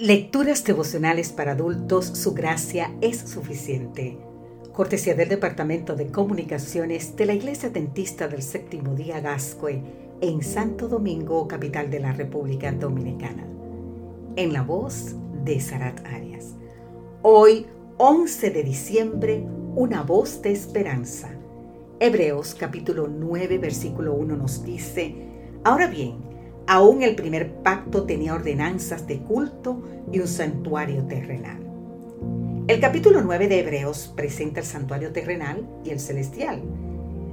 Lecturas devocionales para adultos, su gracia es suficiente. Cortesía del Departamento de Comunicaciones de la Iglesia Dentista del Séptimo Día Gascue en Santo Domingo, capital de la República Dominicana. En la voz de Sarat Arias. Hoy, 11 de diciembre, una voz de esperanza. Hebreos capítulo 9, versículo 1 nos dice, Ahora bien, Aún el primer pacto tenía ordenanzas de culto y un santuario terrenal. El capítulo 9 de Hebreos presenta el santuario terrenal y el celestial.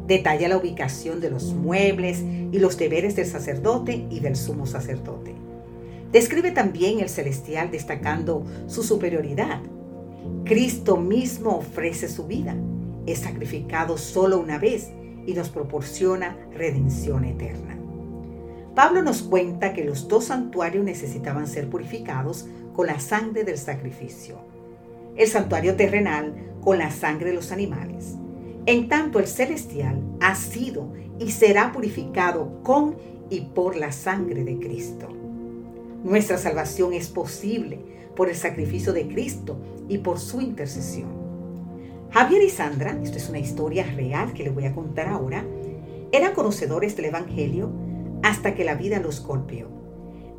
Detalla la ubicación de los muebles y los deberes del sacerdote y del sumo sacerdote. Describe también el celestial destacando su superioridad. Cristo mismo ofrece su vida, es sacrificado solo una vez y nos proporciona redención eterna. Pablo nos cuenta que los dos santuarios necesitaban ser purificados con la sangre del sacrificio. El santuario terrenal con la sangre de los animales. En tanto el celestial ha sido y será purificado con y por la sangre de Cristo. Nuestra salvación es posible por el sacrificio de Cristo y por su intercesión. Javier y Sandra, esto es una historia real que les voy a contar ahora, eran conocedores del Evangelio hasta que la vida los golpeó.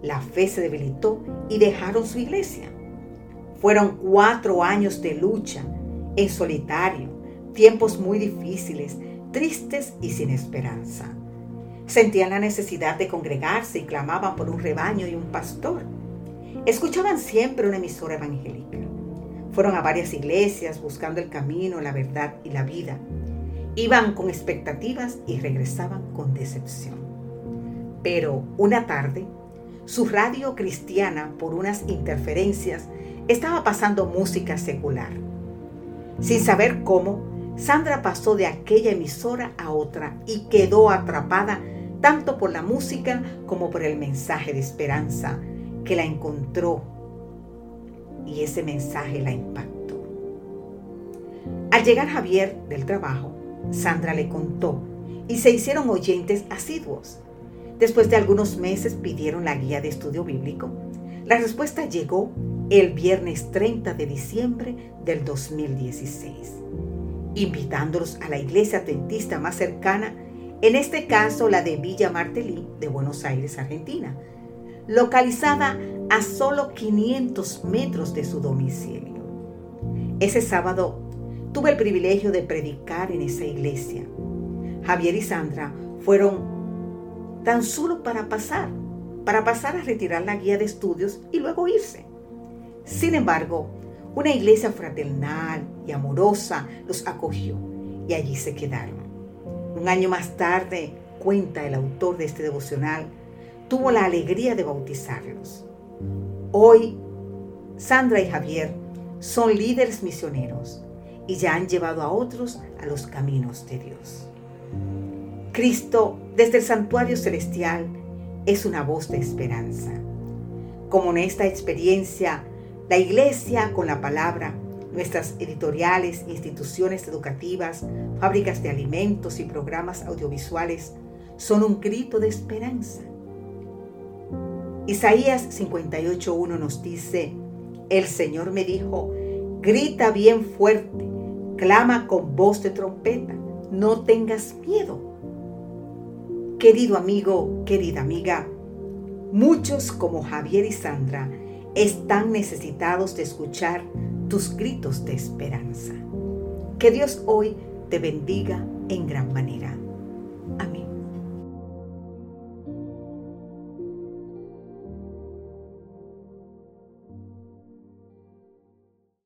La fe se debilitó y dejaron su iglesia. Fueron cuatro años de lucha, en solitario, tiempos muy difíciles, tristes y sin esperanza. Sentían la necesidad de congregarse y clamaban por un rebaño y un pastor. Escuchaban siempre una emisora evangélica. Fueron a varias iglesias buscando el camino, la verdad y la vida. Iban con expectativas y regresaban con decepción. Pero una tarde, su radio cristiana, por unas interferencias, estaba pasando música secular. Sin saber cómo, Sandra pasó de aquella emisora a otra y quedó atrapada tanto por la música como por el mensaje de esperanza que la encontró y ese mensaje la impactó. Al llegar Javier del trabajo, Sandra le contó y se hicieron oyentes asiduos. Después de algunos meses pidieron la guía de estudio bíblico. La respuesta llegó el viernes 30 de diciembre del 2016, invitándolos a la iglesia adventista más cercana, en este caso la de Villa Martelí de Buenos Aires, Argentina, localizada a solo 500 metros de su domicilio. Ese sábado tuve el privilegio de predicar en esa iglesia. Javier y Sandra fueron tan solo para pasar, para pasar a retirar la guía de estudios y luego irse. Sin embargo, una iglesia fraternal y amorosa los acogió y allí se quedaron. Un año más tarde, cuenta el autor de este devocional, tuvo la alegría de bautizarlos. Hoy, Sandra y Javier son líderes misioneros y ya han llevado a otros a los caminos de Dios. Cristo desde el santuario celestial es una voz de esperanza. Como en esta experiencia, la iglesia con la palabra, nuestras editoriales, instituciones educativas, fábricas de alimentos y programas audiovisuales son un grito de esperanza. Isaías 58.1 nos dice, el Señor me dijo, grita bien fuerte, clama con voz de trompeta, no tengas miedo Querido amigo, querida amiga, muchos como Javier y Sandra están necesitados de escuchar tus gritos de esperanza. Que Dios hoy te bendiga en gran manera.